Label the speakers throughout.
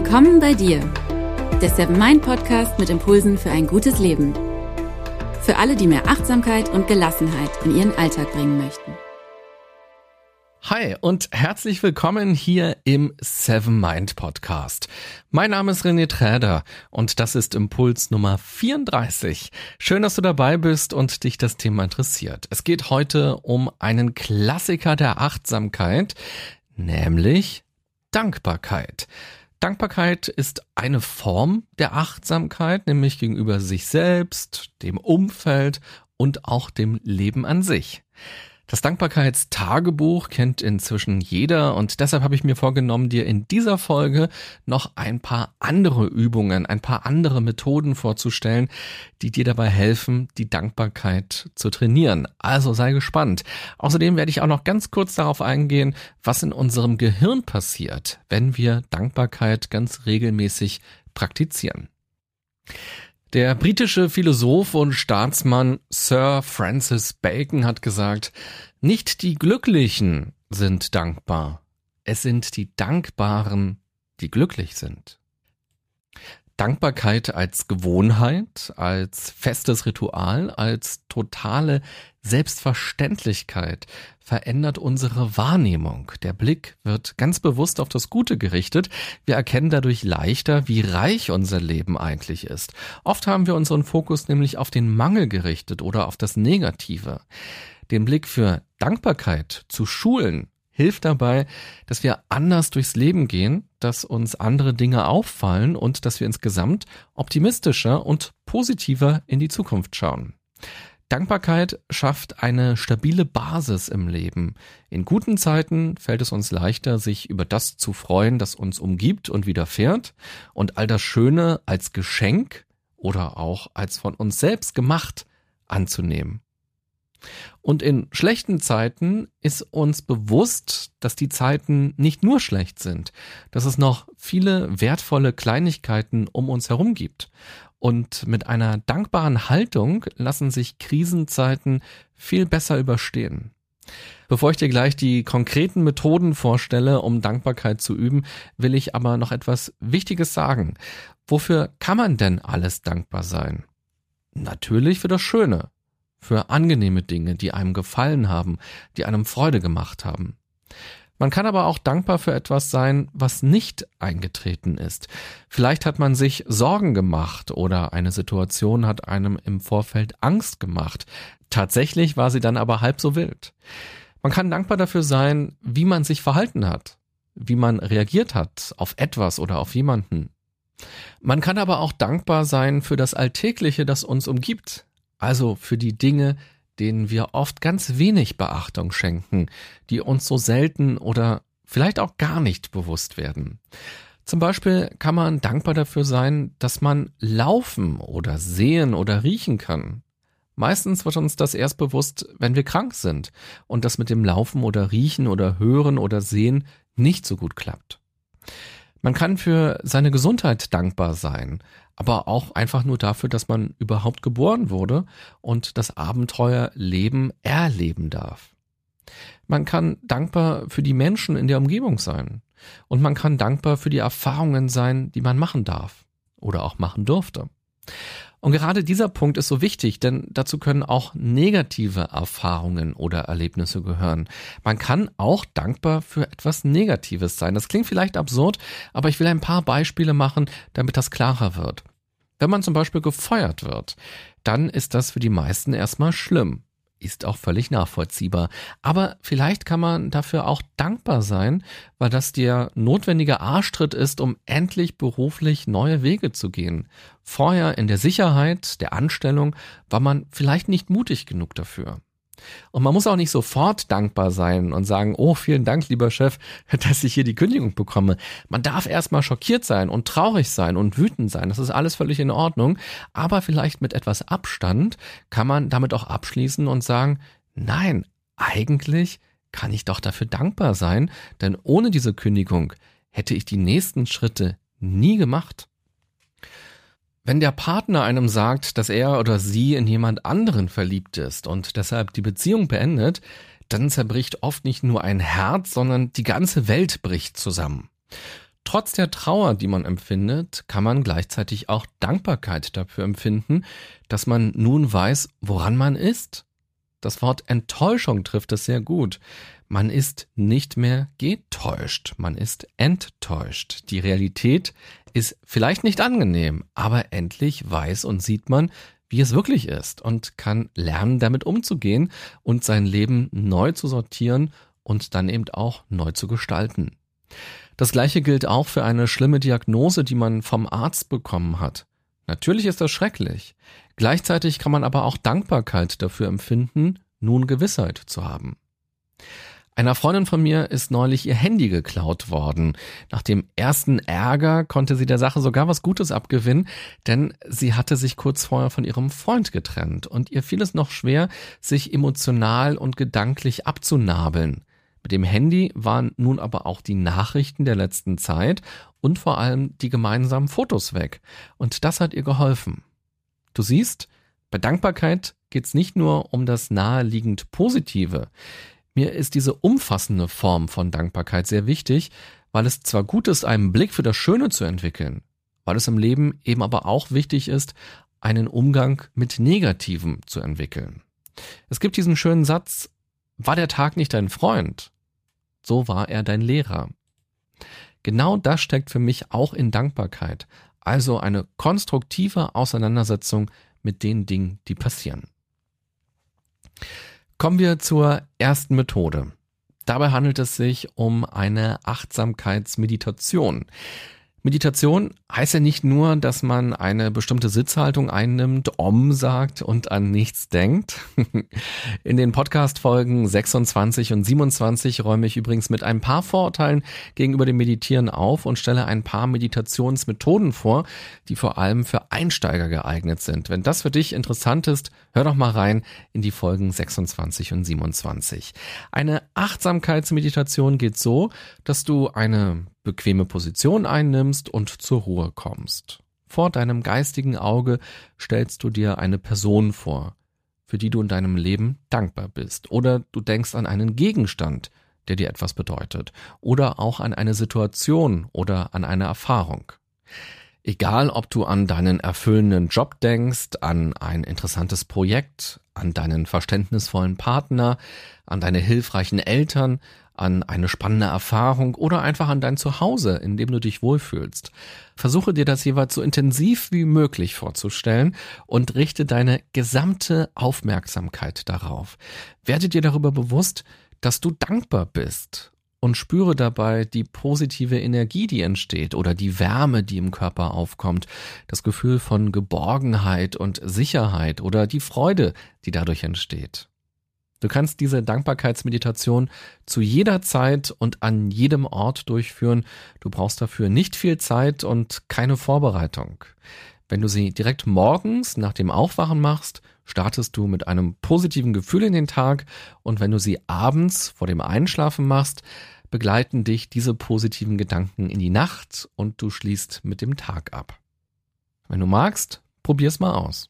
Speaker 1: Willkommen bei dir, der Seven Mind Podcast mit Impulsen für ein gutes Leben. Für alle, die mehr Achtsamkeit und Gelassenheit in ihren Alltag bringen möchten.
Speaker 2: Hi und herzlich willkommen hier im Seven Mind Podcast. Mein Name ist René Träder und das ist Impuls Nummer 34. Schön, dass du dabei bist und dich das Thema interessiert. Es geht heute um einen Klassiker der Achtsamkeit, nämlich Dankbarkeit. Dankbarkeit ist eine Form der Achtsamkeit, nämlich gegenüber sich selbst, dem Umfeld und auch dem Leben an sich. Das Dankbarkeitstagebuch kennt inzwischen jeder und deshalb habe ich mir vorgenommen, dir in dieser Folge noch ein paar andere Übungen, ein paar andere Methoden vorzustellen, die dir dabei helfen, die Dankbarkeit zu trainieren. Also sei gespannt. Außerdem werde ich auch noch ganz kurz darauf eingehen, was in unserem Gehirn passiert, wenn wir Dankbarkeit ganz regelmäßig praktizieren. Der britische Philosoph und Staatsmann Sir Francis Bacon hat gesagt, nicht die Glücklichen sind dankbar, es sind die Dankbaren, die glücklich sind. Dankbarkeit als Gewohnheit, als festes Ritual, als totale Selbstverständlichkeit verändert unsere Wahrnehmung. Der Blick wird ganz bewusst auf das Gute gerichtet. Wir erkennen dadurch leichter, wie reich unser Leben eigentlich ist. Oft haben wir unseren Fokus nämlich auf den Mangel gerichtet oder auf das Negative. Den Blick für Dankbarkeit zu schulen, hilft dabei, dass wir anders durchs Leben gehen, dass uns andere Dinge auffallen und dass wir insgesamt optimistischer und positiver in die Zukunft schauen. Dankbarkeit schafft eine stabile Basis im Leben. In guten Zeiten fällt es uns leichter, sich über das zu freuen, das uns umgibt und widerfährt und all das Schöne als Geschenk oder auch als von uns selbst gemacht anzunehmen. Und in schlechten Zeiten ist uns bewusst, dass die Zeiten nicht nur schlecht sind, dass es noch viele wertvolle Kleinigkeiten um uns herum gibt. Und mit einer dankbaren Haltung lassen sich Krisenzeiten viel besser überstehen. Bevor ich dir gleich die konkreten Methoden vorstelle, um Dankbarkeit zu üben, will ich aber noch etwas Wichtiges sagen. Wofür kann man denn alles dankbar sein? Natürlich für das Schöne, für angenehme Dinge, die einem gefallen haben, die einem Freude gemacht haben. Man kann aber auch dankbar für etwas sein, was nicht eingetreten ist. Vielleicht hat man sich Sorgen gemacht oder eine Situation hat einem im Vorfeld Angst gemacht. Tatsächlich war sie dann aber halb so wild. Man kann dankbar dafür sein, wie man sich verhalten hat, wie man reagiert hat auf etwas oder auf jemanden. Man kann aber auch dankbar sein für das Alltägliche, das uns umgibt, also für die Dinge, denen wir oft ganz wenig Beachtung schenken, die uns so selten oder vielleicht auch gar nicht bewusst werden. Zum Beispiel kann man dankbar dafür sein, dass man laufen oder sehen oder riechen kann. Meistens wird uns das erst bewusst, wenn wir krank sind und das mit dem Laufen oder Riechen oder Hören oder Sehen nicht so gut klappt. Man kann für seine Gesundheit dankbar sein, aber auch einfach nur dafür, dass man überhaupt geboren wurde und das Abenteuer Leben erleben darf. Man kann dankbar für die Menschen in der Umgebung sein und man kann dankbar für die Erfahrungen sein, die man machen darf oder auch machen durfte. Und gerade dieser Punkt ist so wichtig, denn dazu können auch negative Erfahrungen oder Erlebnisse gehören. Man kann auch dankbar für etwas Negatives sein. Das klingt vielleicht absurd, aber ich will ein paar Beispiele machen, damit das klarer wird. Wenn man zum Beispiel gefeuert wird, dann ist das für die meisten erstmal schlimm ist auch völlig nachvollziehbar. Aber vielleicht kann man dafür auch dankbar sein, weil das der notwendige Arschtritt ist, um endlich beruflich neue Wege zu gehen. Vorher in der Sicherheit, der Anstellung, war man vielleicht nicht mutig genug dafür. Und man muss auch nicht sofort dankbar sein und sagen, oh, vielen Dank, lieber Chef, dass ich hier die Kündigung bekomme. Man darf erstmal schockiert sein und traurig sein und wütend sein. Das ist alles völlig in Ordnung. Aber vielleicht mit etwas Abstand kann man damit auch abschließen und sagen, nein, eigentlich kann ich doch dafür dankbar sein, denn ohne diese Kündigung hätte ich die nächsten Schritte nie gemacht. Wenn der Partner einem sagt, dass er oder sie in jemand anderen verliebt ist und deshalb die Beziehung beendet, dann zerbricht oft nicht nur ein Herz, sondern die ganze Welt bricht zusammen. trotz der Trauer, die man empfindet, kann man gleichzeitig auch Dankbarkeit dafür empfinden, dass man nun weiß, woran man ist. Das Wort Enttäuschung trifft es sehr gut. Man ist nicht mehr getäuscht, man ist enttäuscht. Die Realität ist vielleicht nicht angenehm, aber endlich weiß und sieht man, wie es wirklich ist und kann lernen, damit umzugehen und sein Leben neu zu sortieren und dann eben auch neu zu gestalten. Das gleiche gilt auch für eine schlimme Diagnose, die man vom Arzt bekommen hat. Natürlich ist das schrecklich. Gleichzeitig kann man aber auch Dankbarkeit dafür empfinden, nun Gewissheit zu haben. Einer Freundin von mir ist neulich ihr Handy geklaut worden. Nach dem ersten Ärger konnte sie der Sache sogar was Gutes abgewinnen, denn sie hatte sich kurz vorher von ihrem Freund getrennt und ihr fiel es noch schwer, sich emotional und gedanklich abzunabeln. Mit dem Handy waren nun aber auch die Nachrichten der letzten Zeit und vor allem die gemeinsamen Fotos weg. Und das hat ihr geholfen. Du siehst, bei Dankbarkeit geht's nicht nur um das naheliegend Positive. Mir ist diese umfassende Form von Dankbarkeit sehr wichtig, weil es zwar gut ist, einen Blick für das Schöne zu entwickeln, weil es im Leben eben aber auch wichtig ist, einen Umgang mit Negativem zu entwickeln. Es gibt diesen schönen Satz, war der Tag nicht dein Freund, so war er dein Lehrer. Genau das steckt für mich auch in Dankbarkeit, also eine konstruktive Auseinandersetzung mit den Dingen, die passieren. Kommen wir zur ersten Methode. Dabei handelt es sich um eine Achtsamkeitsmeditation. Meditation heißt ja nicht nur, dass man eine bestimmte Sitzhaltung einnimmt, Om sagt und an nichts denkt. In den Podcast-Folgen 26 und 27 räume ich übrigens mit ein paar Vorurteilen gegenüber dem Meditieren auf und stelle ein paar Meditationsmethoden vor, die vor allem für Einsteiger geeignet sind. Wenn das für dich interessant ist, hör doch mal rein in die Folgen 26 und 27. Eine Achtsamkeitsmeditation geht so, dass du eine bequeme Position einnimmst und zur Ruhe kommst. Vor deinem geistigen Auge stellst du dir eine Person vor, für die du in deinem Leben dankbar bist. Oder du denkst an einen Gegenstand, der dir etwas bedeutet. Oder auch an eine Situation oder an eine Erfahrung. Egal, ob du an deinen erfüllenden Job denkst, an ein interessantes Projekt, an deinen verständnisvollen Partner, an deine hilfreichen Eltern, an eine spannende Erfahrung oder einfach an dein Zuhause, in dem du dich wohlfühlst. Versuche dir das jeweils so intensiv wie möglich vorzustellen und richte deine gesamte Aufmerksamkeit darauf. Werde dir darüber bewusst, dass du dankbar bist und spüre dabei die positive Energie, die entsteht oder die Wärme, die im Körper aufkommt, das Gefühl von Geborgenheit und Sicherheit oder die Freude, die dadurch entsteht. Du kannst diese Dankbarkeitsmeditation zu jeder Zeit und an jedem Ort durchführen. Du brauchst dafür nicht viel Zeit und keine Vorbereitung. Wenn du sie direkt morgens nach dem Aufwachen machst, startest du mit einem positiven Gefühl in den Tag und wenn du sie abends vor dem Einschlafen machst, begleiten dich diese positiven Gedanken in die Nacht und du schließt mit dem Tag ab. Wenn du magst, probier's mal aus.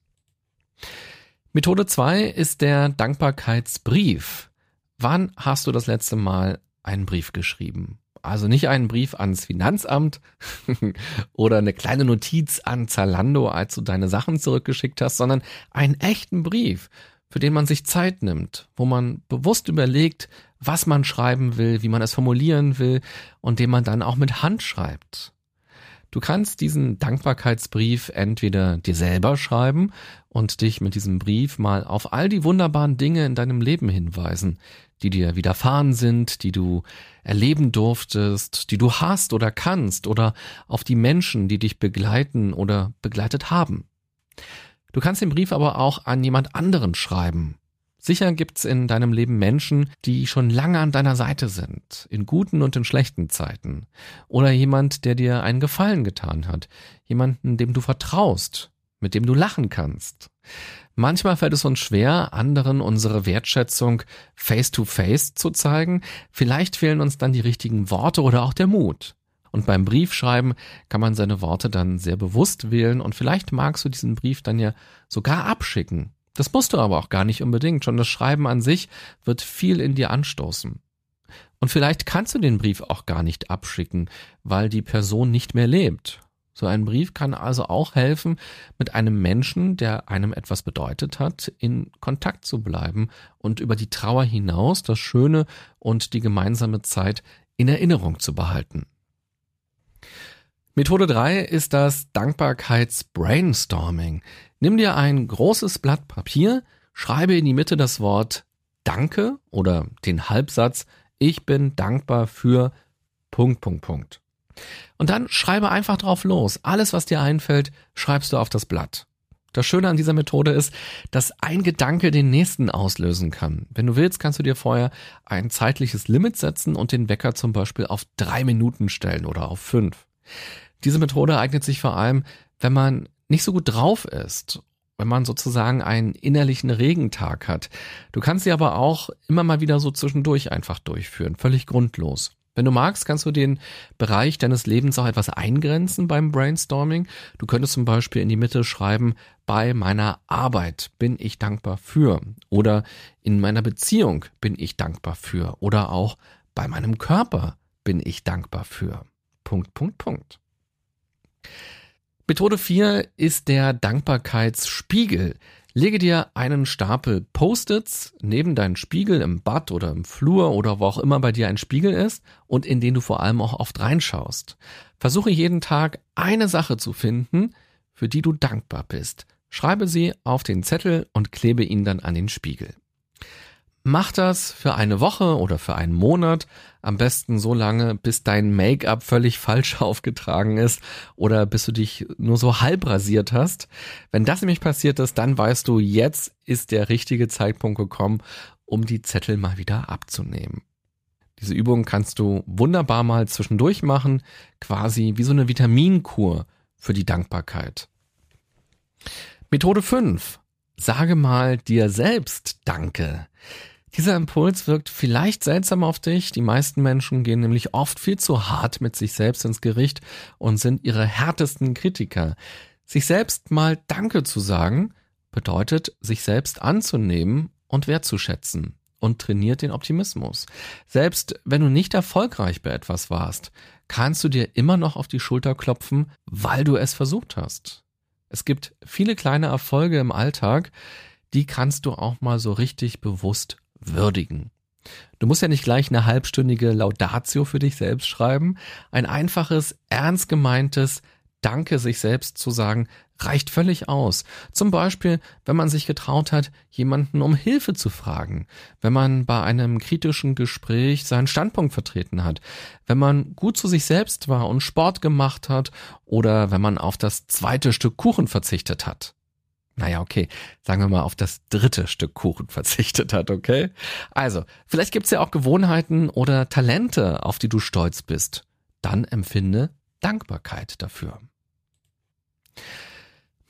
Speaker 2: Methode 2 ist der Dankbarkeitsbrief. Wann hast du das letzte Mal einen Brief geschrieben? Also nicht einen Brief ans Finanzamt oder eine kleine Notiz an Zalando, als du deine Sachen zurückgeschickt hast, sondern einen echten Brief, für den man sich Zeit nimmt, wo man bewusst überlegt, was man schreiben will, wie man es formulieren will und den man dann auch mit Hand schreibt. Du kannst diesen Dankbarkeitsbrief entweder dir selber schreiben und dich mit diesem Brief mal auf all die wunderbaren Dinge in deinem Leben hinweisen, die dir widerfahren sind, die du erleben durftest, die du hast oder kannst oder auf die Menschen, die dich begleiten oder begleitet haben. Du kannst den Brief aber auch an jemand anderen schreiben, Sicher gibt's in deinem Leben Menschen, die schon lange an deiner Seite sind, in guten und in schlechten Zeiten. Oder jemand, der dir einen Gefallen getan hat. Jemanden, dem du vertraust, mit dem du lachen kannst. Manchmal fällt es uns schwer, anderen unsere Wertschätzung face to face zu zeigen. Vielleicht fehlen uns dann die richtigen Worte oder auch der Mut. Und beim Briefschreiben kann man seine Worte dann sehr bewusst wählen und vielleicht magst du diesen Brief dann ja sogar abschicken das musst du aber auch gar nicht unbedingt. Schon das Schreiben an sich wird viel in dir anstoßen. Und vielleicht kannst du den Brief auch gar nicht abschicken, weil die Person nicht mehr lebt. So ein Brief kann also auch helfen, mit einem Menschen, der einem etwas bedeutet hat, in Kontakt zu bleiben und über die Trauer hinaus das Schöne und die gemeinsame Zeit in Erinnerung zu behalten. Methode 3 ist das Dankbarkeits-Brainstorming. Nimm dir ein großes Blatt Papier, schreibe in die Mitte das Wort Danke oder den Halbsatz Ich bin dankbar für Punkt, Punkt, Punkt. Und dann schreibe einfach drauf los. Alles, was dir einfällt, schreibst du auf das Blatt. Das Schöne an dieser Methode ist, dass ein Gedanke den nächsten auslösen kann. Wenn du willst, kannst du dir vorher ein zeitliches Limit setzen und den Wecker zum Beispiel auf drei Minuten stellen oder auf fünf. Diese Methode eignet sich vor allem, wenn man nicht so gut drauf ist, wenn man sozusagen einen innerlichen Regentag hat. Du kannst sie aber auch immer mal wieder so zwischendurch einfach durchführen, völlig grundlos. Wenn du magst, kannst du den Bereich deines Lebens auch etwas eingrenzen beim Brainstorming. Du könntest zum Beispiel in die Mitte schreiben, bei meiner Arbeit bin ich dankbar für oder in meiner Beziehung bin ich dankbar für oder auch bei meinem Körper bin ich dankbar für. Punkt, Punkt, Punkt. Methode 4 ist der Dankbarkeitsspiegel. Lege dir einen Stapel Post-its neben deinen Spiegel im Bad oder im Flur oder wo auch immer bei dir ein Spiegel ist und in den du vor allem auch oft reinschaust. Versuche jeden Tag eine Sache zu finden, für die du dankbar bist. Schreibe sie auf den Zettel und klebe ihn dann an den Spiegel. Mach das für eine Woche oder für einen Monat, am besten so lange, bis dein Make-up völlig falsch aufgetragen ist oder bis du dich nur so halb rasiert hast. Wenn das nämlich passiert ist, dann weißt du, jetzt ist der richtige Zeitpunkt gekommen, um die Zettel mal wieder abzunehmen. Diese Übung kannst du wunderbar mal zwischendurch machen, quasi wie so eine Vitaminkur für die Dankbarkeit. Methode 5. Sage mal dir selbst Danke. Dieser Impuls wirkt vielleicht seltsam auf dich. Die meisten Menschen gehen nämlich oft viel zu hart mit sich selbst ins Gericht und sind ihre härtesten Kritiker. Sich selbst mal Danke zu sagen, bedeutet, sich selbst anzunehmen und wertzuschätzen und trainiert den Optimismus. Selbst wenn du nicht erfolgreich bei etwas warst, kannst du dir immer noch auf die Schulter klopfen, weil du es versucht hast. Es gibt viele kleine Erfolge im Alltag, die kannst du auch mal so richtig bewusst würdigen. Du musst ja nicht gleich eine halbstündige Laudatio für dich selbst schreiben. Ein einfaches, ernst gemeintes Danke sich selbst zu sagen, reicht völlig aus. Zum Beispiel, wenn man sich getraut hat, jemanden um Hilfe zu fragen, wenn man bei einem kritischen Gespräch seinen Standpunkt vertreten hat, wenn man gut zu sich selbst war und Sport gemacht hat oder wenn man auf das zweite Stück Kuchen verzichtet hat naja, okay, sagen wir mal, auf das dritte Stück Kuchen verzichtet hat, okay? Also, vielleicht gibt's ja auch Gewohnheiten oder Talente, auf die du stolz bist. Dann empfinde Dankbarkeit dafür.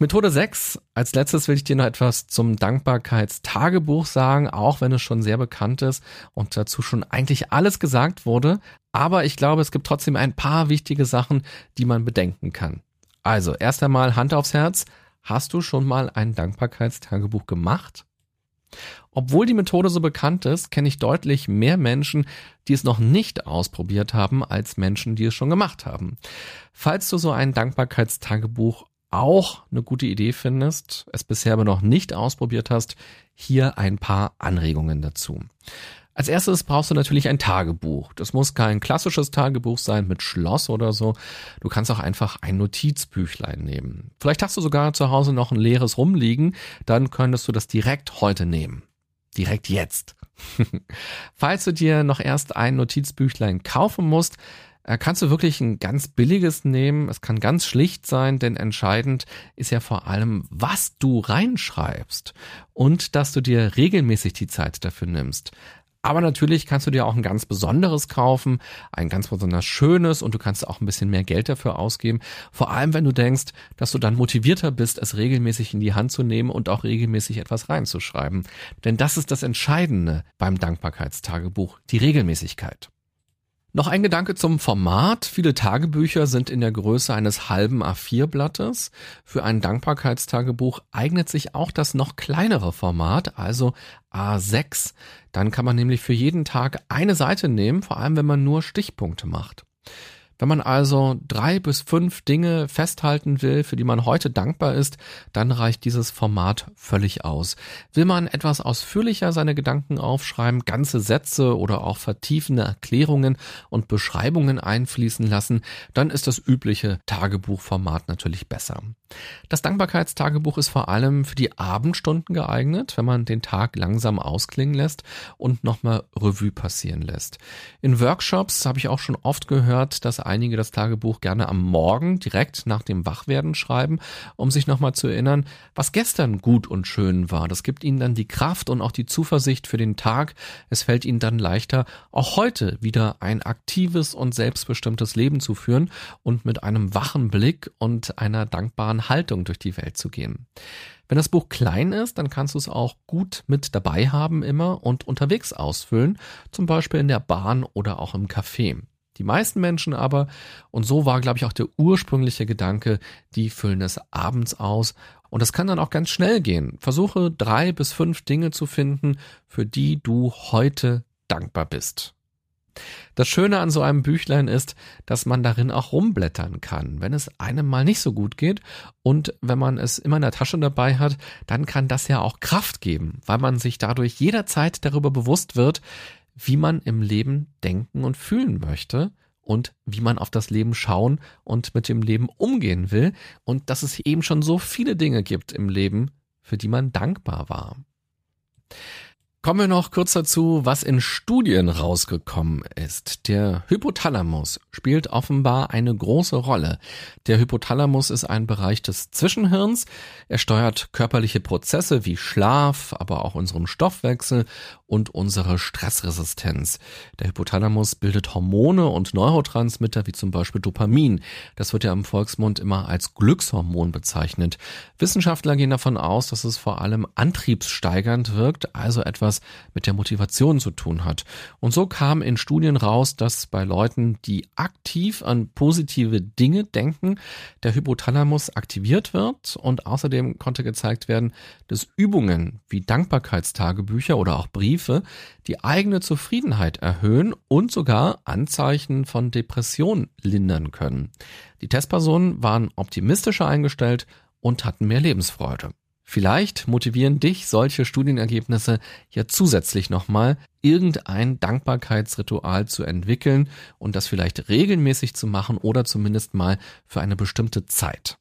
Speaker 2: Methode 6. Als letztes will ich dir noch etwas zum Dankbarkeitstagebuch sagen, auch wenn es schon sehr bekannt ist und dazu schon eigentlich alles gesagt wurde. Aber ich glaube, es gibt trotzdem ein paar wichtige Sachen, die man bedenken kann. Also, erst einmal Hand aufs Herz. Hast du schon mal ein Dankbarkeitstagebuch gemacht? Obwohl die Methode so bekannt ist, kenne ich deutlich mehr Menschen, die es noch nicht ausprobiert haben, als Menschen, die es schon gemacht haben. Falls du so ein Dankbarkeitstagebuch auch eine gute Idee findest, es bisher aber noch nicht ausprobiert hast, hier ein paar Anregungen dazu. Als erstes brauchst du natürlich ein Tagebuch. Das muss kein klassisches Tagebuch sein mit Schloss oder so. Du kannst auch einfach ein Notizbüchlein nehmen. Vielleicht hast du sogar zu Hause noch ein leeres rumliegen, dann könntest du das direkt heute nehmen. Direkt jetzt. Falls du dir noch erst ein Notizbüchlein kaufen musst, äh, kannst du wirklich ein ganz billiges nehmen. Es kann ganz schlicht sein, denn entscheidend ist ja vor allem, was du reinschreibst und dass du dir regelmäßig die Zeit dafür nimmst. Aber natürlich kannst du dir auch ein ganz besonderes kaufen, ein ganz besonders schönes und du kannst auch ein bisschen mehr Geld dafür ausgeben. Vor allem, wenn du denkst, dass du dann motivierter bist, es regelmäßig in die Hand zu nehmen und auch regelmäßig etwas reinzuschreiben. Denn das ist das Entscheidende beim Dankbarkeitstagebuch, die Regelmäßigkeit. Noch ein Gedanke zum Format. Viele Tagebücher sind in der Größe eines halben A4-Blattes. Für ein Dankbarkeitstagebuch eignet sich auch das noch kleinere Format, also A6. Dann kann man nämlich für jeden Tag eine Seite nehmen, vor allem wenn man nur Stichpunkte macht. Wenn man also drei bis fünf Dinge festhalten will, für die man heute dankbar ist, dann reicht dieses Format völlig aus. Will man etwas ausführlicher seine Gedanken aufschreiben, ganze Sätze oder auch vertiefende Erklärungen und Beschreibungen einfließen lassen, dann ist das übliche Tagebuchformat natürlich besser. Das Dankbarkeitstagebuch ist vor allem für die Abendstunden geeignet, wenn man den Tag langsam ausklingen lässt und nochmal Revue passieren lässt. In Workshops habe ich auch schon oft gehört, dass einige das Tagebuch gerne am Morgen direkt nach dem Wachwerden schreiben, um sich nochmal zu erinnern, was gestern gut und schön war. Das gibt ihnen dann die Kraft und auch die Zuversicht für den Tag. Es fällt ihnen dann leichter, auch heute wieder ein aktives und selbstbestimmtes Leben zu führen und mit einem wachen Blick und einer dankbaren Haltung durch die Welt zu gehen. Wenn das Buch klein ist, dann kannst du es auch gut mit dabei haben immer und unterwegs ausfüllen, zum Beispiel in der Bahn oder auch im Café. Die meisten Menschen aber, und so war, glaube ich, auch der ursprüngliche Gedanke, die füllen es abends aus. Und das kann dann auch ganz schnell gehen. Versuche drei bis fünf Dinge zu finden, für die du heute dankbar bist. Das Schöne an so einem Büchlein ist, dass man darin auch rumblättern kann, wenn es einem mal nicht so gut geht. Und wenn man es immer in der Tasche dabei hat, dann kann das ja auch Kraft geben, weil man sich dadurch jederzeit darüber bewusst wird, wie man im Leben denken und fühlen möchte und wie man auf das Leben schauen und mit dem Leben umgehen will und dass es eben schon so viele Dinge gibt im Leben, für die man dankbar war. Kommen wir noch kurz dazu, was in Studien rausgekommen ist. Der Hypothalamus spielt offenbar eine große Rolle. Der Hypothalamus ist ein Bereich des Zwischenhirns. Er steuert körperliche Prozesse wie Schlaf, aber auch unseren Stoffwechsel und unsere Stressresistenz. Der Hypothalamus bildet Hormone und Neurotransmitter wie zum Beispiel Dopamin. Das wird ja im Volksmund immer als Glückshormon bezeichnet. Wissenschaftler gehen davon aus, dass es vor allem antriebssteigernd wirkt, also etwas mit der Motivation zu tun hat. Und so kam in Studien raus, dass bei Leuten, die aktiv an positive Dinge denken, der Hypothalamus aktiviert wird und außerdem konnte gezeigt werden, dass Übungen wie Dankbarkeitstagebücher oder auch Briefe Briefe die eigene Zufriedenheit erhöhen und sogar Anzeichen von Depression lindern können. Die Testpersonen waren optimistischer eingestellt und hatten mehr Lebensfreude. Vielleicht motivieren dich solche Studienergebnisse ja zusätzlich nochmal, irgendein Dankbarkeitsritual zu entwickeln und das vielleicht regelmäßig zu machen oder zumindest mal für eine bestimmte Zeit.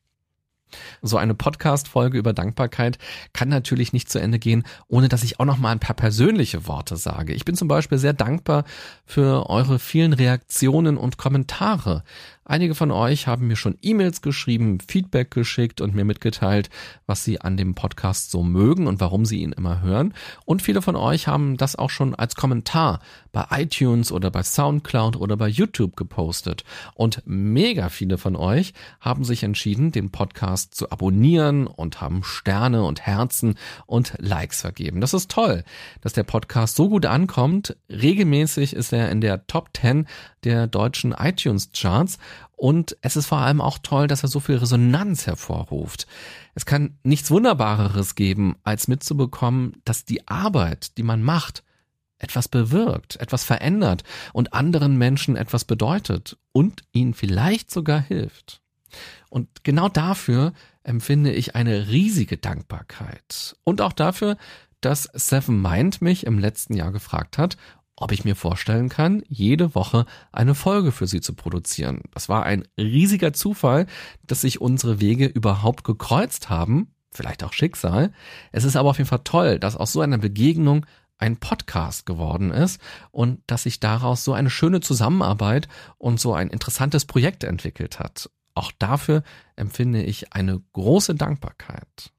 Speaker 2: So eine Podcast-Folge über Dankbarkeit kann natürlich nicht zu Ende gehen, ohne dass ich auch noch mal ein paar persönliche Worte sage. Ich bin zum Beispiel sehr dankbar für eure vielen Reaktionen und Kommentare. Einige von euch haben mir schon E-Mails geschrieben, Feedback geschickt und mir mitgeteilt, was sie an dem Podcast so mögen und warum sie ihn immer hören. Und viele von euch haben das auch schon als Kommentar bei iTunes oder bei SoundCloud oder bei YouTube gepostet. Und mega viele von euch haben sich entschieden, den Podcast zu abonnieren und haben Sterne und Herzen und Likes vergeben. Das ist toll, dass der Podcast so gut ankommt. Regelmäßig ist er in der Top 10 der deutschen iTunes Charts und es ist vor allem auch toll, dass er so viel Resonanz hervorruft. Es kann nichts Wunderbareres geben, als mitzubekommen, dass die Arbeit, die man macht, etwas bewirkt, etwas verändert und anderen Menschen etwas bedeutet und ihnen vielleicht sogar hilft. Und genau dafür empfinde ich eine riesige Dankbarkeit. Und auch dafür, dass Seven Mind mich im letzten Jahr gefragt hat, ob ich mir vorstellen kann, jede Woche eine Folge für sie zu produzieren. Das war ein riesiger Zufall, dass sich unsere Wege überhaupt gekreuzt haben, vielleicht auch Schicksal. Es ist aber auf jeden Fall toll, dass aus so einer Begegnung ein Podcast geworden ist und dass sich daraus so eine schöne Zusammenarbeit und so ein interessantes Projekt entwickelt hat. Auch dafür empfinde ich eine große Dankbarkeit.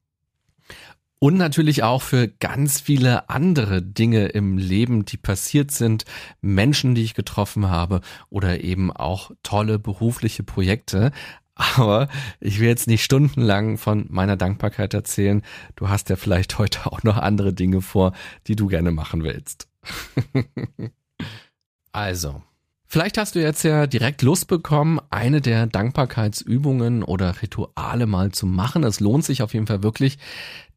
Speaker 2: Und natürlich auch für ganz viele andere Dinge im Leben, die passiert sind, Menschen, die ich getroffen habe oder eben auch tolle berufliche Projekte. Aber ich will jetzt nicht stundenlang von meiner Dankbarkeit erzählen. Du hast ja vielleicht heute auch noch andere Dinge vor, die du gerne machen willst. also, Vielleicht hast du jetzt ja direkt Lust bekommen, eine der Dankbarkeitsübungen oder Rituale mal zu machen. Es lohnt sich auf jeden Fall wirklich,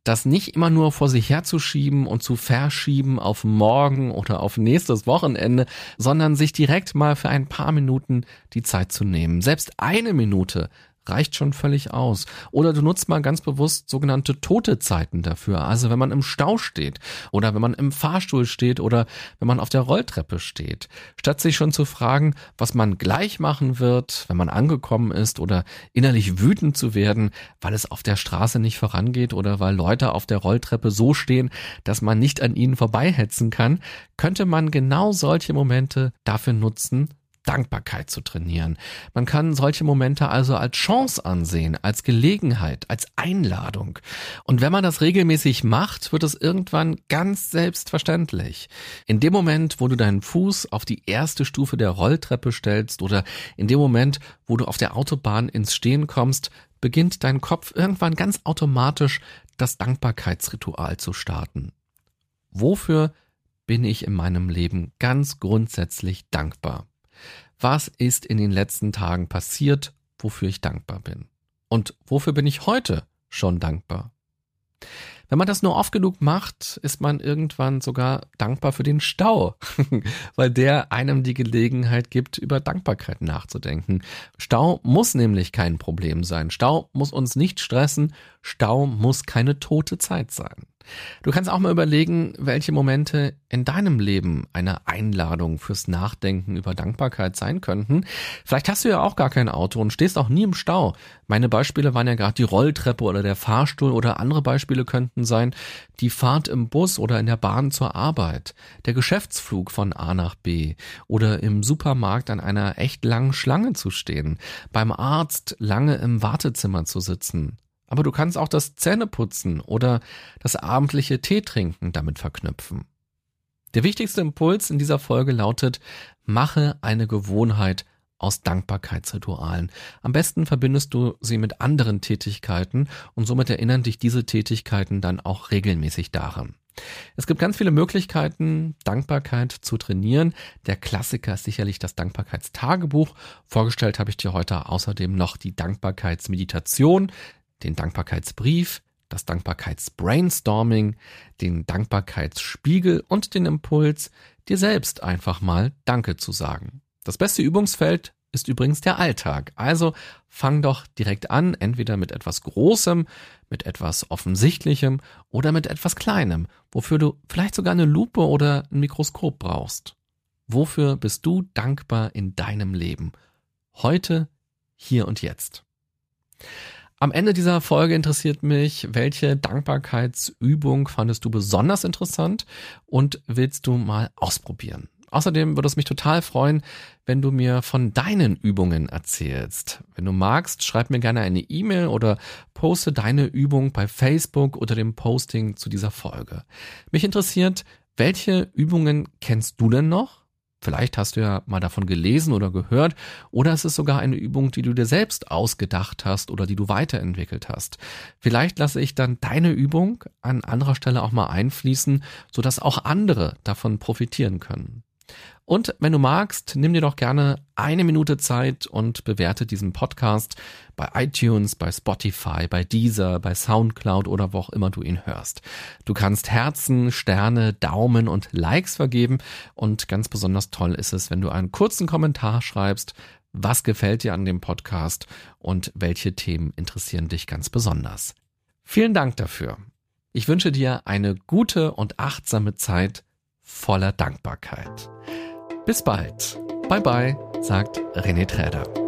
Speaker 2: das nicht immer nur vor sich herzuschieben und zu verschieben auf morgen oder auf nächstes Wochenende, sondern sich direkt mal für ein paar Minuten die Zeit zu nehmen. Selbst eine Minute reicht schon völlig aus. Oder du nutzt mal ganz bewusst sogenannte tote Zeiten dafür. Also wenn man im Stau steht oder wenn man im Fahrstuhl steht oder wenn man auf der Rolltreppe steht. Statt sich schon zu fragen, was man gleich machen wird, wenn man angekommen ist oder innerlich wütend zu werden, weil es auf der Straße nicht vorangeht oder weil Leute auf der Rolltreppe so stehen, dass man nicht an ihnen vorbeihetzen kann, könnte man genau solche Momente dafür nutzen, Dankbarkeit zu trainieren. Man kann solche Momente also als Chance ansehen, als Gelegenheit, als Einladung. Und wenn man das regelmäßig macht, wird es irgendwann ganz selbstverständlich. In dem Moment, wo du deinen Fuß auf die erste Stufe der Rolltreppe stellst oder in dem Moment, wo du auf der Autobahn ins Stehen kommst, beginnt dein Kopf irgendwann ganz automatisch das Dankbarkeitsritual zu starten. Wofür bin ich in meinem Leben ganz grundsätzlich dankbar? Was ist in den letzten Tagen passiert, wofür ich dankbar bin. Und wofür bin ich heute schon dankbar? Wenn man das nur oft genug macht, ist man irgendwann sogar dankbar für den Stau, weil der einem die Gelegenheit gibt, über Dankbarkeit nachzudenken. Stau muss nämlich kein Problem sein. Stau muss uns nicht stressen. Stau muss keine tote Zeit sein. Du kannst auch mal überlegen, welche Momente in deinem Leben eine Einladung fürs Nachdenken über Dankbarkeit sein könnten. Vielleicht hast du ja auch gar kein Auto und stehst auch nie im Stau. Meine Beispiele waren ja gerade die Rolltreppe oder der Fahrstuhl oder andere Beispiele könnten sein die Fahrt im Bus oder in der Bahn zur Arbeit, der Geschäftsflug von A nach B oder im Supermarkt an einer echt langen Schlange zu stehen, beim Arzt lange im Wartezimmer zu sitzen, aber du kannst auch das Zähneputzen oder das abendliche Teetrinken damit verknüpfen. Der wichtigste Impuls in dieser Folge lautet, mache eine Gewohnheit aus Dankbarkeitsritualen. Am besten verbindest du sie mit anderen Tätigkeiten und somit erinnern dich diese Tätigkeiten dann auch regelmäßig daran. Es gibt ganz viele Möglichkeiten, Dankbarkeit zu trainieren. Der Klassiker ist sicherlich das Dankbarkeitstagebuch. Vorgestellt habe ich dir heute außerdem noch die Dankbarkeitsmeditation den Dankbarkeitsbrief, das Dankbarkeitsbrainstorming, den Dankbarkeitsspiegel und den Impuls, dir selbst einfach mal Danke zu sagen. Das beste Übungsfeld ist übrigens der Alltag. Also fang doch direkt an, entweder mit etwas Großem, mit etwas Offensichtlichem oder mit etwas Kleinem, wofür du vielleicht sogar eine Lupe oder ein Mikroskop brauchst. Wofür bist du dankbar in deinem Leben? Heute, hier und jetzt. Am Ende dieser Folge interessiert mich, welche Dankbarkeitsübung fandest du besonders interessant und willst du mal ausprobieren? Außerdem würde es mich total freuen, wenn du mir von deinen Übungen erzählst. Wenn du magst, schreib mir gerne eine E-Mail oder poste deine Übung bei Facebook oder dem Posting zu dieser Folge. Mich interessiert, welche Übungen kennst du denn noch? Vielleicht hast du ja mal davon gelesen oder gehört, oder es ist sogar eine Übung, die du dir selbst ausgedacht hast oder die du weiterentwickelt hast. Vielleicht lasse ich dann deine Übung an anderer Stelle auch mal einfließen, sodass auch andere davon profitieren können. Und wenn du magst, nimm dir doch gerne eine Minute Zeit und bewerte diesen Podcast bei iTunes, bei Spotify, bei Deezer, bei Soundcloud oder wo auch immer du ihn hörst. Du kannst Herzen, Sterne, Daumen und Likes vergeben und ganz besonders toll ist es, wenn du einen kurzen Kommentar schreibst, was gefällt dir an dem Podcast und welche Themen interessieren dich ganz besonders. Vielen Dank dafür. Ich wünsche dir eine gute und achtsame Zeit voller Dankbarkeit. Bis bald. Bye bye, sagt René Träder.